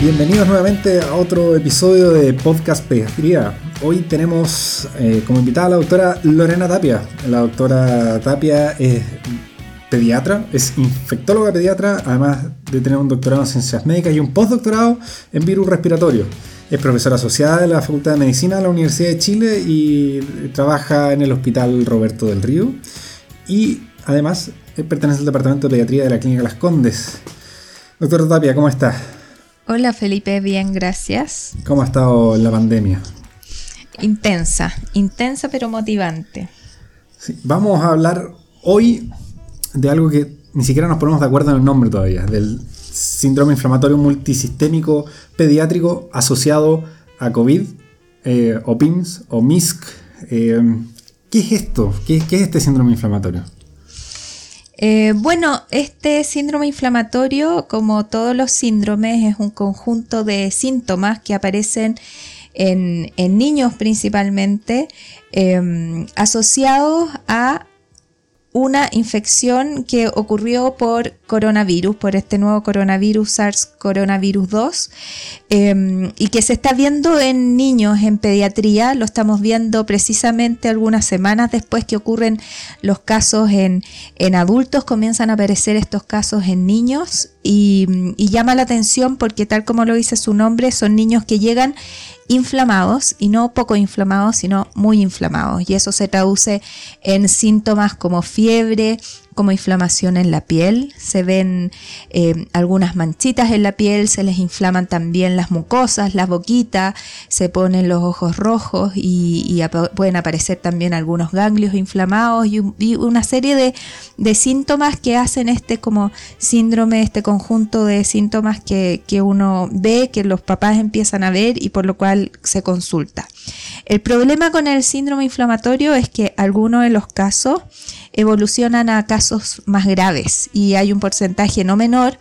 Bienvenidos nuevamente a otro episodio de Podcast Pediatría. Hoy tenemos eh, como invitada a la doctora Lorena Tapia. La doctora Tapia es pediatra, es infectóloga pediatra, además de tener un doctorado en ciencias médicas y un postdoctorado en virus respiratorio. Es profesora asociada de la Facultad de Medicina de la Universidad de Chile y trabaja en el Hospital Roberto del Río. Y además pertenece al Departamento de Pediatría de la Clínica Las Condes. Doctora Tapia, ¿cómo está? Hola Felipe, bien, gracias. ¿Cómo ha estado la pandemia? Intensa, intensa pero motivante. vamos a hablar hoy de algo que ni siquiera nos ponemos de acuerdo en el nombre todavía, del síndrome inflamatorio multisistémico pediátrico asociado a COVID, eh, o PIMS, o MISC. Eh, ¿Qué es esto? ¿Qué, es este síndrome inflamatorio? Eh, bueno, este síndrome inflamatorio, como todos los síndromes, es un conjunto de síntomas que aparecen en, niños principalmente, asociados a una infección que ocurrió por coronavirus, por este nuevo coronavirus SARS coronavirus 2, em, y que se está viendo en niños en pediatría, lo estamos viendo precisamente algunas semanas después que ocurren los casos en, en adultos, comienzan a aparecer estos casos en niños y, y llama la atención porque tal como lo dice su nombre, son niños que llegan inflamados y no poco inflamados, sino muy inflamados. Y eso se traduce en síntomas como fiebre, como inflamación en la piel, se ven eh, algunas manchitas en la piel, se les inflaman también las mucosas, la boquita, se ponen los ojos rojos y, pueden aparecer también algunos ganglios inflamados y, una serie de, de, síntomas que hacen este como síndrome, este conjunto de síntomas que, que uno ve, que los papás empiezan a ver y por lo cual se consulta. El problema con el síndrome inflamatorio es que algunos de los casos evolucionan a casos más graves y hay un porcentaje no menor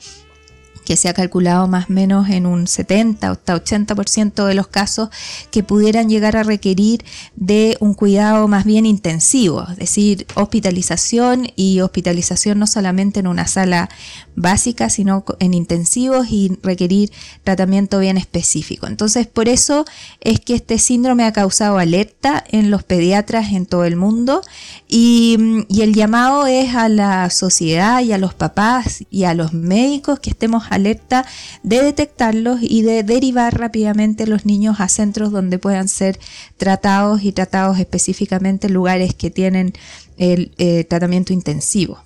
que se ha calculado más o menos en un 70 hasta 80% de los casos que pudieran llegar a requerir de un cuidado más bien intensivo, es decir, hospitalización y hospitalización no solamente en una sala básica, sino en intensivos y requerir tratamiento bien específico. Entonces, por eso es que este síndrome ha causado alerta en los pediatras en todo el mundo y, el llamado es a la sociedad y a los papás y a los médicos que estemos alerta de detectarlos y de derivar rápidamente los niños a centros donde puedan ser tratados y tratados específicamente en lugares que tienen el eh, tratamiento intensivo.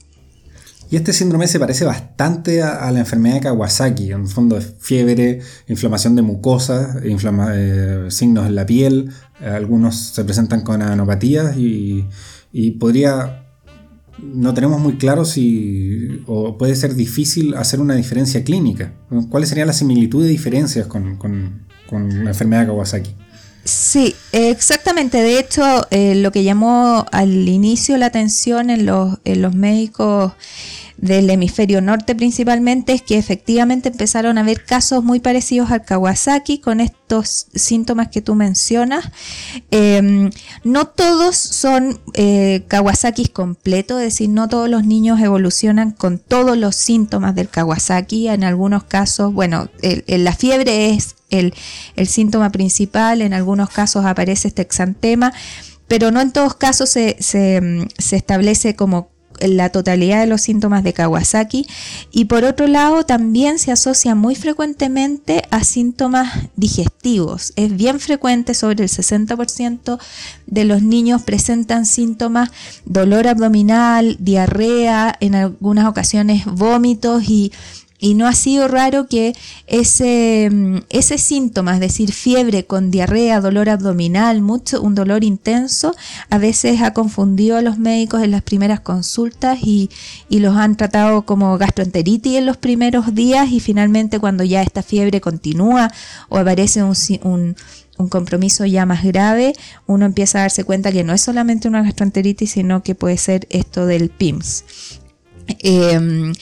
Y este síndrome se parece bastante a, la enfermedad de Kawasaki, en el fondo es fiebre, inflamación de mucosa, eh, signos en la piel, algunos se presentan con anopatías y, y podría no tenemos muy claro si o puede ser difícil hacer una diferencia clínica. ¿Cuáles serían las similitudes y diferencias con, la enfermedad de Kawasaki? Sí, exactamente. De hecho, eh, lo que llamó al inicio la atención en los, en los médicos del hemisferio norte principalmente es que efectivamente empezaron a haber casos muy parecidos al Kawasaki con estos síntomas que tú mencionas. Em, no todos son eh, Kawasaki completos, es decir, no todos los niños evolucionan con todos los síntomas del Kawasaki. En algunos casos, bueno, la fiebre es el, síntoma principal, en algunos casos aparece este exantema pero no en todos casos se, se, se, establece como la totalidad de los síntomas de Kawasaki y por otro lado también se asocia muy frecuentemente a síntomas digestivos. Es bien frecuente, sobre el 60% de los niños presentan síntomas dolor abdominal, diarrea, en algunas ocasiones vómitos y y no ha sido raro que ese, mm, ese síntoma, es decir, fiebre con diarrea, dolor abdominal, mucho, un dolor intenso, a veces ha confundido a los médicos en las primeras consultas y, los han tratado como gastroenteritis en los primeros días y finalmente cuando ya esta fiebre continúa o aparece un, un compromiso ya más grave, uno empieza a darse cuenta que no es solamente una gastroenteritis, sino que puede ser esto del PIMS. Em,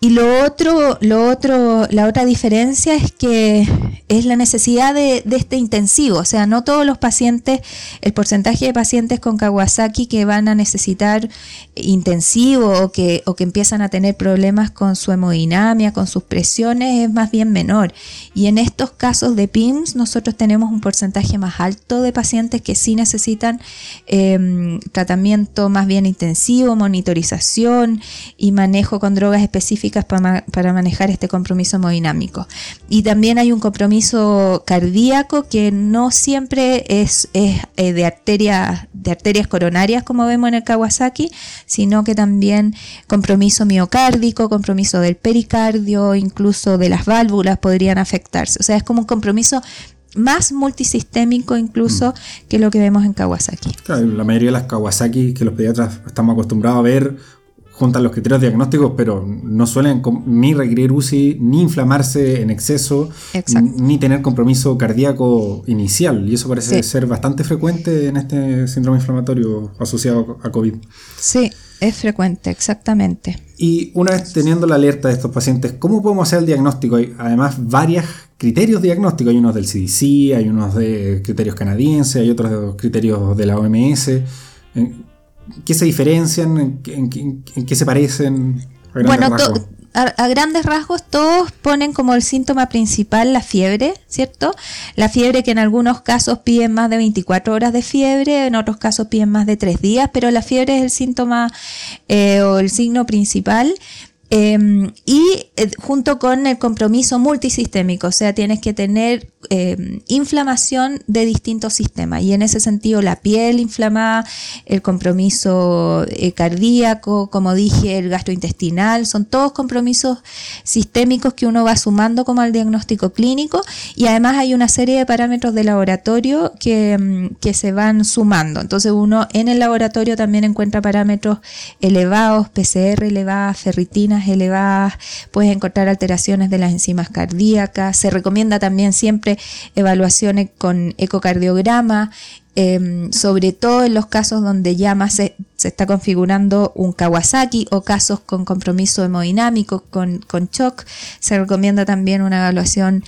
y lo otro, lo otro, la otra diferencia es que es la necesidad de, este intensivo. O sea, no todos los pacientes, el porcentaje de pacientes con Kawasaki que van a necesitar intensivo o que, o que empiezan a tener problemas con su hemodinamia, con sus presiones, es más bien menor. Y en estos casos de PIMS, nosotros tenemos un porcentaje más alto de pacientes que sí necesitan em, tratamiento más bien intensivo, monitorización y manejo con drogas específicas para, para manejar este compromiso hemodinámico. Y también hay un compromiso cardíaco que no siempre es, es eh, de, arteria, de arterias coronarias como vemos en el Kawasaki, sino que también compromiso miocárdico, compromiso del pericardio, incluso de las válvulas podrían afectarse. O sea, es como un compromiso más multisistémico incluso mm. que lo que vemos en Kawasaki. la mayoría de las Kawasaki que los pediatras estamos acostumbrados a ver juntan los criterios diagnósticos, pero no suelen ni requerir UCI, ni inflamarse en exceso, ni tener compromiso cardíaco inicial. Y eso parece ser bastante frecuente en este síndrome inflamatorio asociado a COVID. Sí, es frecuente, exactamente. Y una vez teniendo la alerta de estos pacientes, ¿cómo podemos hacer el diagnóstico? Hay además varios criterios diagnósticos. Hay unos del CDC, hay unos de criterios canadienses, hay otros de criterios de la OMS qué se diferencian? ¿En, qué se parecen? bueno, a, grandes rasgos todos ponen como el síntoma principal la fiebre, ¿cierto? La fiebre que en algunos casos piden más de 24 horas de fiebre, en otros casos piden más de 3 días, pero la fiebre es el síntoma eh, o el signo principal. Em, y eh, junto con el compromiso multisistémico, o sea, tienes que tener em, inflamación de distintos sistemas. Y en ese sentido, la piel inflamada, el compromiso eh, cardíaco, como dije, el gastrointestinal, son todos compromisos sistémicos que uno va sumando como al diagnóstico clínico. Y además hay una serie de parámetros de laboratorio que, em, que se van sumando. Entonces uno en el laboratorio también encuentra parámetros elevados, PCR elevadas, ferritinas, elevadas, puedes encontrar alteraciones de las enzimas cardíacas, se recomienda también siempre evaluaciones con ecocardiograma, em, sobre todo en los casos donde ya más se, está configurando un Kawasaki o casos con compromiso hemodinámico, con, con shock, se recomienda también una evaluación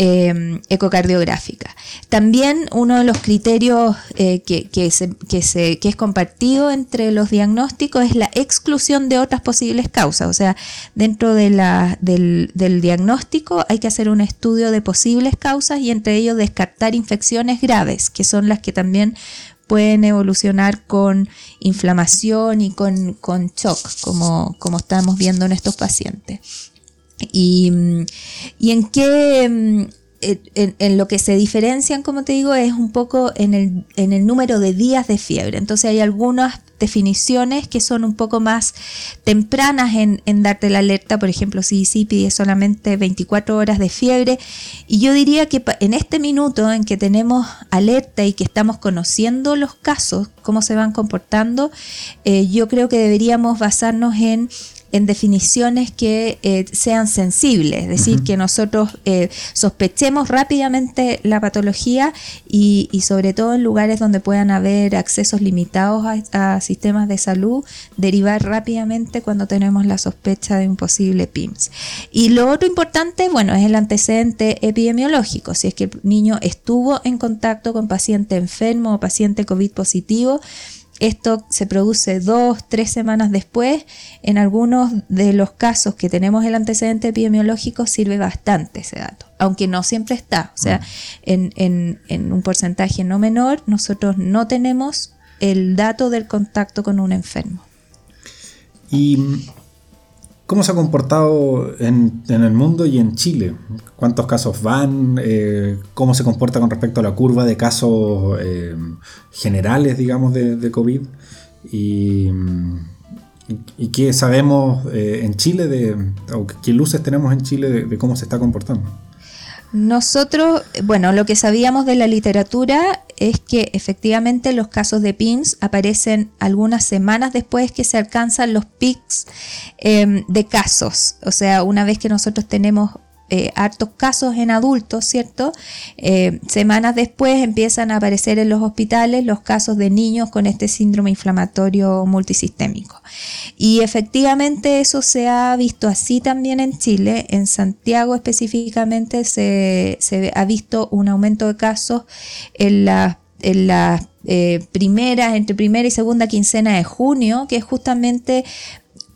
Em, ecocardiográfica. También uno de los criterios eh, que, que, es compartido entre los diagnósticos es la exclusión de otras posibles causas. O sea, dentro del, del, diagnóstico hay que hacer un estudio de posibles causas y entre ellos descartar infecciones graves, que son las que también pueden evolucionar con inflamación y con, con shock, como, como estamos viendo en estos pacientes. Y, en qué, mm, en, lo que se diferencian, como te digo, es un poco en el, en el número de días de fiebre. Entonces hay algunas definiciones que son un poco más tempranas en, darte la alerta. Por ejemplo, si sí pide solamente 24 horas de fiebre. Y yo diría que en este minuto en que tenemos alerta y que estamos conociendo los casos, cómo se van comportando, eh, yo creo que deberíamos basarnos en en definiciones que eh, sean sensibles, es decir, que nosotros eh, sospechemos rápidamente la patología y, sobre todo en lugares donde puedan haber accesos limitados a, sistemas de salud, derivar rápidamente cuando tenemos la sospecha de un posible PIMS. Y lo otro importante, bueno, es el antecedente epidemiológico, si es que el niño estuvo en contacto con paciente enfermo o paciente COVID positivo, esto se produce dos, tres semanas después. En algunos de los casos que tenemos el antecedente epidemiológico sirve bastante ese dato, aunque no siempre está. O sea, mm. en, un porcentaje no menor, nosotros no tenemos el dato del contacto con un enfermo. Y ¿Cómo se ha comportado en, el mundo y en Chile? ¿Cuántos casos van? Eh, ¿Cómo se comporta con respecto a la curva de casos eh, generales, digamos, de, COVID? Y, qué sabemos eh, en Chile, de, o qué luces tenemos en Chile de cómo se está comportando? Nosotros, bueno, lo que sabíamos de la literatura es que efectivamente los casos de PIMS aparecen algunas semanas después que se alcanzan los pics em, de casos. O sea, una vez que nosotros tenemos eh, hartos casos en adultos, ¿cierto? Eh, semanas después empiezan a aparecer en los hospitales los casos de niños con este síndrome inflamatorio multisistémico. Y efectivamente eso se ha visto así también en Chile. En Santiago específicamente se, ha visto un aumento de casos en las eh, primeras, entre primera y segunda quincena de junio, que es justamente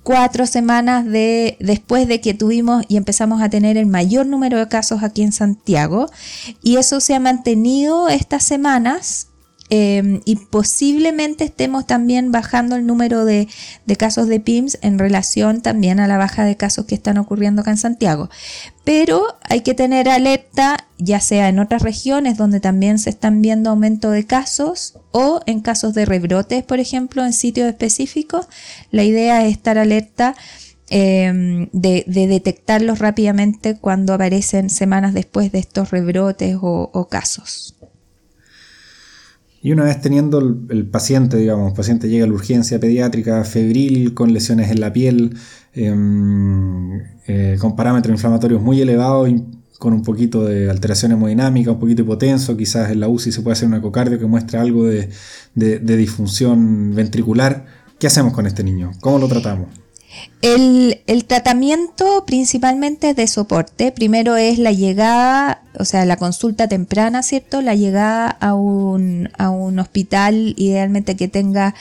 cuatro semanas de, después de que tuvimos y empezamos a tener el mayor número de casos aquí en Santiago. Y eso se ha mantenido estas semanas Em, y posiblemente estemos también bajando el número de, casos de PIMS en relación también a la baja de casos que están ocurriendo acá en Santiago. Pero hay que tener alerta, ya sea en otras regiones donde también se están viendo aumento de casos o en casos de rebrotes, por ejemplo, en sitios específicos. La idea es estar alerta. Em, de, detectarlos rápidamente cuando aparecen semanas después de estos rebrotes o casos. Y una vez teniendo el, paciente, digamos, el paciente llega a la urgencia pediátrica febril con lesiones en la piel, em, eh, con parámetros inflamatorios muy elevados, con un poquito de alteración hemodinámica, un poquito hipotenso, quizás en la UCI se puede hacer un ecocardio que muestre algo de disfunción ventricular. ¿Qué hacemos con este niño? ¿Cómo lo tratamos? El, tratamiento principalmente es de soporte. Primero es la llegada, o sea, la consulta temprana, ¿cierto? La llegada a un, a un hospital, idealmente que tenga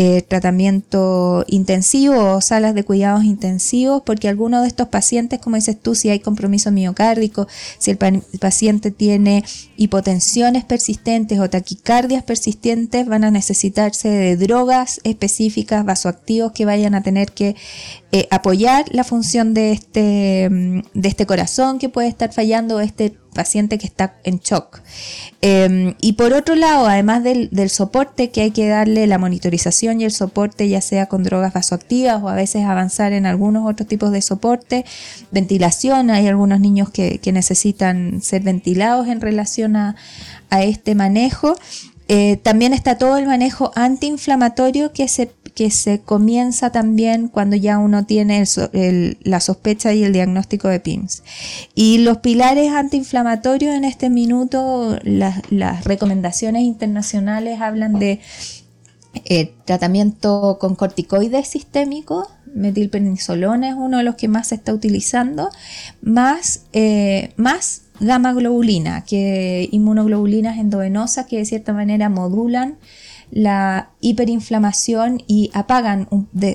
eh, tratamiento intensivo o salas de cuidados intensivos, porque algunos de estos pacientes, como dices tú, si hay compromiso miocárdico, si el paciente tiene hipotensiones persistentes o taquicardias persistentes, van a necesitarse de drogas específicas, vasoactivos que vayan a tener que eh, apoyar la función de este, mm, de este corazón que puede estar fallando, este paciente que está en shock. Em, y por otro lado, además del, soporte que hay que darle, la monitorización y el soporte, ya sea con drogas vasoactivas o a veces avanzar en algunos otros tipos de soporte, ventilación, hay algunos niños que, necesitan ser ventilados en relación a, a este manejo. Eh, también está todo el manejo antiinflamatorio que se que se comienza también cuando ya uno tiene la sospecha y el diagnóstico de PIMS. Y los pilares antiinflamatorios en este minuto, las, recomendaciones internacionales hablan de eh, tratamiento con corticoides sistémicos, metilprednisolona es uno de los que más se está utilizando, más, eh, más gamma globulina, que inmunoglobulinas endovenosas que de cierta manera modulan la hiperinflamación y apagan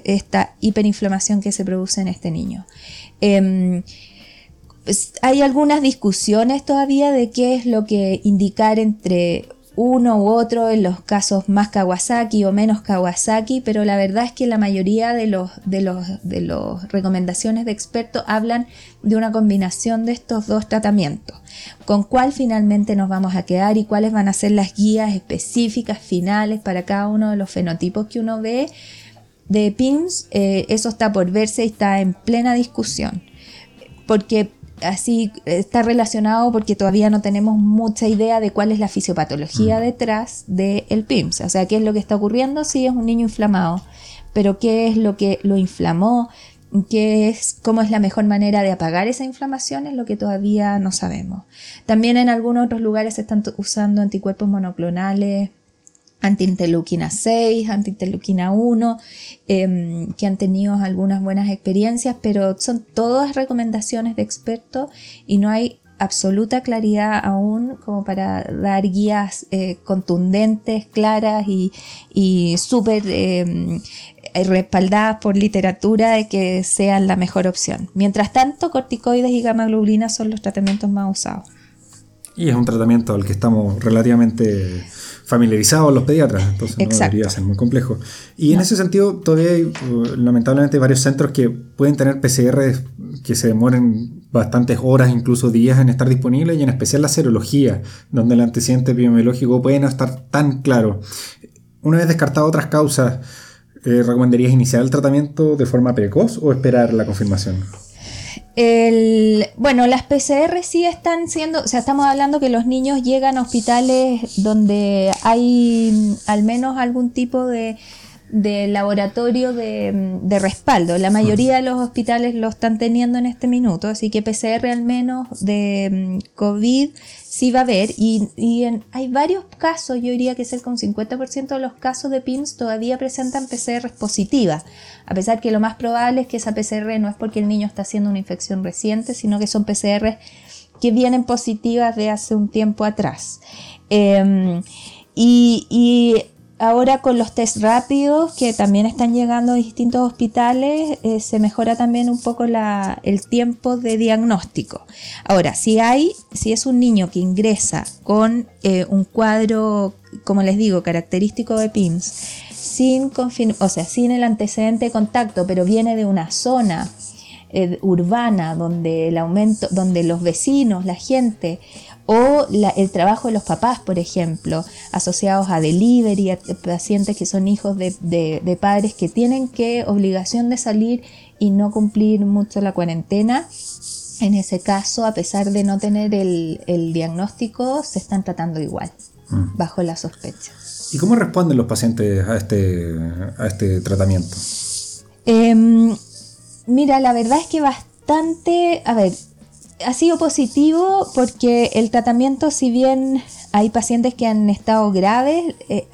esta hiperinflamación que se produce en este niño. Em, pues, hay algunas discusiones todavía de qué es lo que indicar entre uno u otro en los casos más Kawasaki o menos Kawasaki, pero la verdad es que la mayoría de los de los de las recomendaciones de expertos hablan de una combinación de estos dos tratamientos. Con cuál finalmente nos vamos a quedar y cuáles van a ser las guías específicas finales para cada uno de los fenotipos que uno ve de PIMS, eh, eso está por verse y está en plena discusión. Porque así está relacionado porque todavía no tenemos mucha idea de cuál es la fisiopatología mm. detrás del PIMS. O sea, qué es lo que está ocurriendo si es un niño inflamado, pero qué es lo que lo inflamó, qué es, cómo es la mejor manera de apagar esa inflamación, es lo que todavía no sabemos. También en algunos otros lugares se están usando anticuerpos monoclonales antiinterleuquina 6, antiinterleuquina 1, em, que han tenido algunas buenas experiencias, pero son todas recomendaciones de expertos y no hay absoluta claridad aún como para dar guías eh, contundentes, claras y, y súper em, respaldadas por literatura de que sean la mejor opción. Mientras tanto, corticoides y gamma son los tratamientos más usados. Y es un tratamiento al que estamos relativamente familiarizados los pediatras, entonces no debería ser muy complejo. Y en ese sentido, todavía hay uh, lamentablemente varios centros que pueden tener PCR que se demoren bastantes horas, incluso días en estar disponibles, y en especial la serología, donde el antecedente epidemiológico puede no estar tan claro. Una vez descartado otras causas, eh, ¿recomendarías iniciar el tratamiento de forma precoz o esperar la confirmación? El, bueno, las PCR sí están siendo, o sea, estamos hablando que los niños llegan a hospitales donde hay al menos algún tipo de, de laboratorio de, de, respaldo. La mayoría de los hospitales lo están teniendo en este minuto, así que PCR al menos de mm, COVID sí va a haber. Y, hay varios casos, yo diría que cerca de un 50% de los casos de PIMS todavía presentan PCR positivas, a pesar que lo más probable es que esa PCR no es porque el niño está haciendo una infección reciente, sino que son PCR que vienen positivas de hace un tiempo atrás. Em, y Ahora con los test rápidos que también están llegando a distintos hospitales, eh, se mejora también un poco el tiempo de diagnóstico. Ahora, si hay, si es un niño que ingresa con eh, un cuadro, como les digo, característico de PIMS, sin, o sea, sin el antecedente de contacto, pero viene de una zona eh, urbana donde el aumento, donde los vecinos, la gente o el trabajo de los papás, por ejemplo, asociados a delivery, a pacientes que son hijos de, padres que tienen que obligación de salir y no cumplir mucho la cuarentena. En ese caso, a pesar de no tener el, diagnóstico, se están tratando igual, mm. bajo la sospecha. ¿Y cómo responden los pacientes a este, a este tratamiento? Em, mira, la verdad es que bastante, a ver, ha sido positivo porque el tratamiento, si bien hay pacientes que han estado graves, eh,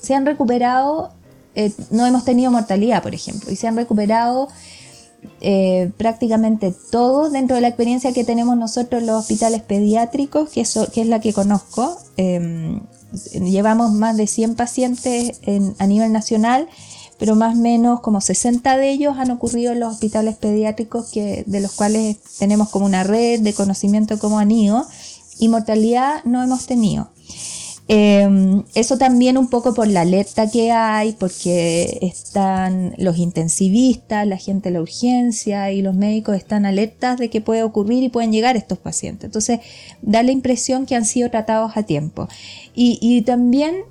se han recuperado, eh, no hemos tenido mortalidad, por ejemplo, y se han recuperado eh, prácticamente todos dentro de la experiencia que tenemos nosotros en los hospitales pediátricos, que, que es la que conozco. Em, llevamos más de 100 pacientes a nivel nacional pero más o menos como 60 de ellos han ocurrido en los hospitales pediátricos que, de los cuales tenemos como una red de conocimiento como han ido y mortalidad no hemos tenido. Em, eso también un poco por la alerta que hay, porque están los intensivistas, la gente de la urgencia y los médicos están alertas de que puede ocurrir y pueden llegar estos pacientes. Entonces da la impresión que han sido tratados a tiempo. Y también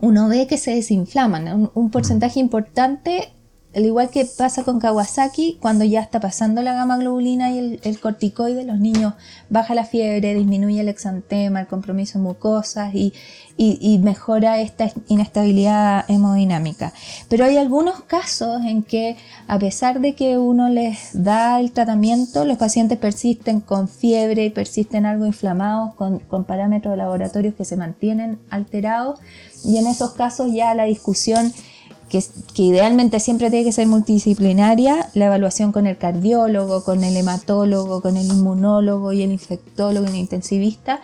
uno ve que se desinflaman. Un, porcentaje importante al igual que pasa con Kawasaki, cuando ya está pasando la gama globulina y el, corticoide, los niños baja la fiebre, disminuye el exantema, el compromiso en mucosas y, mejora esta inestabilidad hemodinámica. Pero hay algunos casos en que, a pesar de que uno les da el tratamiento, los pacientes persisten con fiebre y persisten algo inflamados, con, parámetros laboratorios que se mantienen alterados. Y en esos casos ya la discusión que, idealmente siempre tiene que ser multidisciplinaria, la evaluación con el cardiólogo, con el hematólogo, con el inmunólogo y el infectólogo y el intensivista,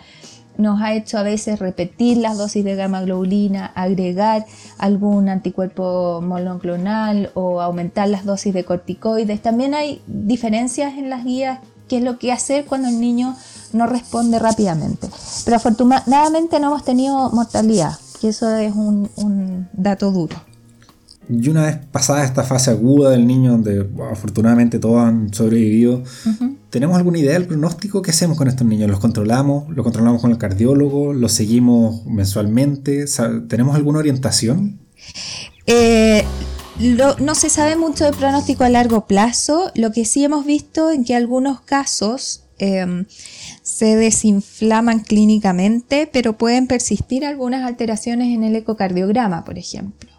nos ha hecho a veces repetir las dosis de gamma globulina, agregar algún anticuerpo monoclonal o aumentar las dosis de corticoides. También hay diferencias en las guías, qué es lo que hacer cuando el niño no responde rápidamente. Pero afortunadamente no hemos tenido mortalidad, que eso es un dato duro. Y una vez pasada esta fase aguda del niño, donde afortunadamente todos han sobrevivido, ¿tenemos alguna idea del pronóstico? ¿Qué hacemos con estos niños? ¿Los controlamos? ¿Los controlamos con el cardiólogo? ¿Los seguimos mensualmente? ¿Tenemos alguna orientación? Eh, no se sabe mucho de pronóstico a largo plazo. Lo que sí hemos visto en que algunos casos em, se desinflaman clínicamente, pero pueden persistir algunas alteraciones en el ecocardiograma, por ejemplo.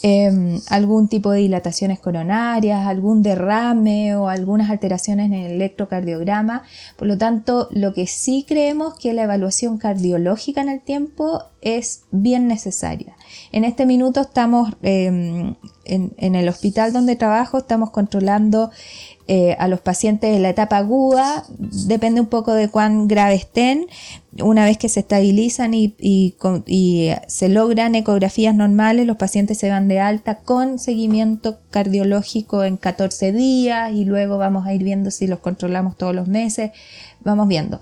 Em, algún tipo de dilataciones coronarias, algún derrame o algunas alteraciones en el electrocardiograma. Por lo tanto, lo que sí creemos que la evaluación cardiológica en el tiempo es bien necesaria. En este minuto estamos em, en, el hospital donde trabajo, estamos controlando eh, a los pacientes en la etapa aguda, depende un poco de cuán grave estén, una vez que se estabilizan y, se logran ecografías normales, los pacientes se van de alta con seguimiento cardiológico en 14 días y luego vamos a ir viendo si los controlamos todos los meses, vamos viendo.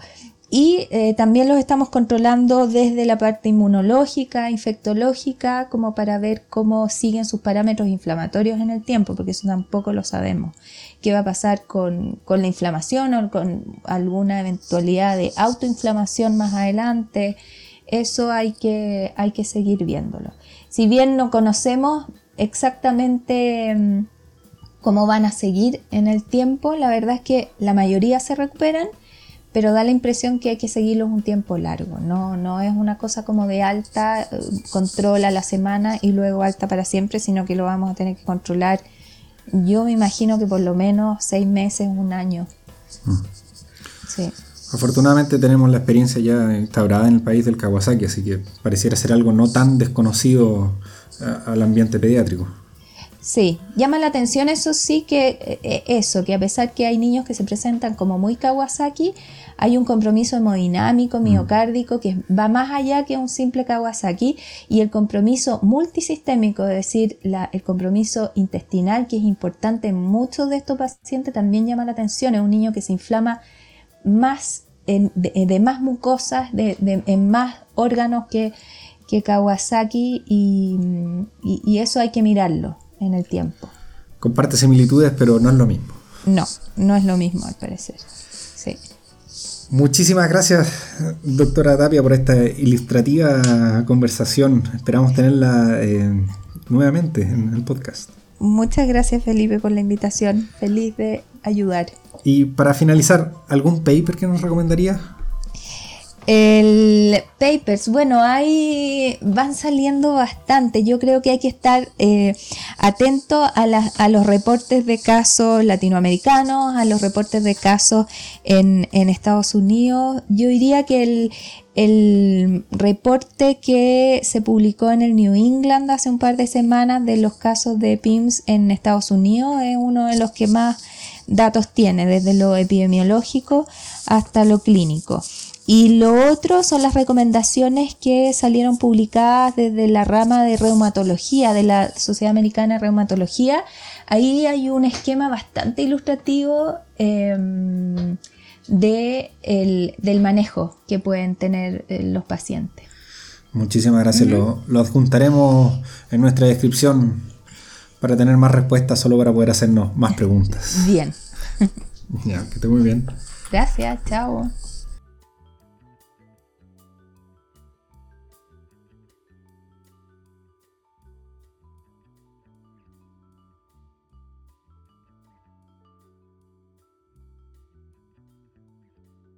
Y eh, también los estamos controlando desde la parte inmunológica, infectológica, como para ver cómo siguen sus parámetros inflamatorios en el tiempo, porque eso tampoco lo sabemos. ¿Qué va a pasar con, la inflamación o con alguna eventualidad de autoinflamación más adelante? Eso hay que, hay que seguir viéndolo. Si bien no conocemos exactamente mm, cómo van a seguir en el tiempo, la verdad es que la mayoría se recuperan pero da la impresión que hay que seguirlos un tiempo largo. No, no es una cosa como de alta, eh, controla la semana y luego alta para siempre, sino que lo vamos a tener que controlar. Yo me imagino que por lo menos seis meses, un año. Mm. Sí. Afortunadamente tenemos la experiencia ya instaurada en el país del Kawasaki, así que pareciera ser algo no tan desconocido al ambiente pediátrico. Sí, llama la atención eso sí que eh, eh, eso, que a pesar que hay niños que se presentan como muy Kawasaki, hay un compromiso hemodinámico, mm. miocárdico, que va más allá que un simple Kawasaki, y el compromiso multisistémico, es decir, el compromiso intestinal, que es importante en muchos de estos pacientes, también llama la atención. Es un niño que se inflama más de, más mucosas, de, en más órganos que, que Kawasaki, y eso hay que mirarlo en el tiempo. Comparte similitudes, pero no es lo mismo. No, no es lo mismo al parecer. Sí. Muchísimas gracias, doctora Tapia, por esta ilustrativa conversación. Esperamos tenerla eh, nuevamente en el podcast. Muchas gracias, Felipe, por la invitación. Feliz de ayudar. Y para finalizar, ¿algún paper que nos recomendaría? El papers, bueno, ahí van saliendo bastante. Yo creo que hay que estar eh, atento a, a, los reportes de casos latinoamericanos, a los reportes de casos en, Estados Unidos. Yo diría que el, el reporte que se publicó en el New England hace un par de semanas de los casos de PIMS en Estados Unidos es uno de los que más datos tiene, desde lo epidemiológico hasta lo clínico. Y lo otro son las recomendaciones que salieron publicadas desde la rama de reumatología, de la Sociedad Americana de Reumatología. Ahí hay un esquema bastante ilustrativo em, de del manejo que pueden tener eh, los pacientes. Muchísimas gracias. lo, lo, adjuntaremos en nuestra descripción para tener más respuestas, solo para poder hacernos más preguntas. Bien. ya, que esté muy bien. Gracias, chao.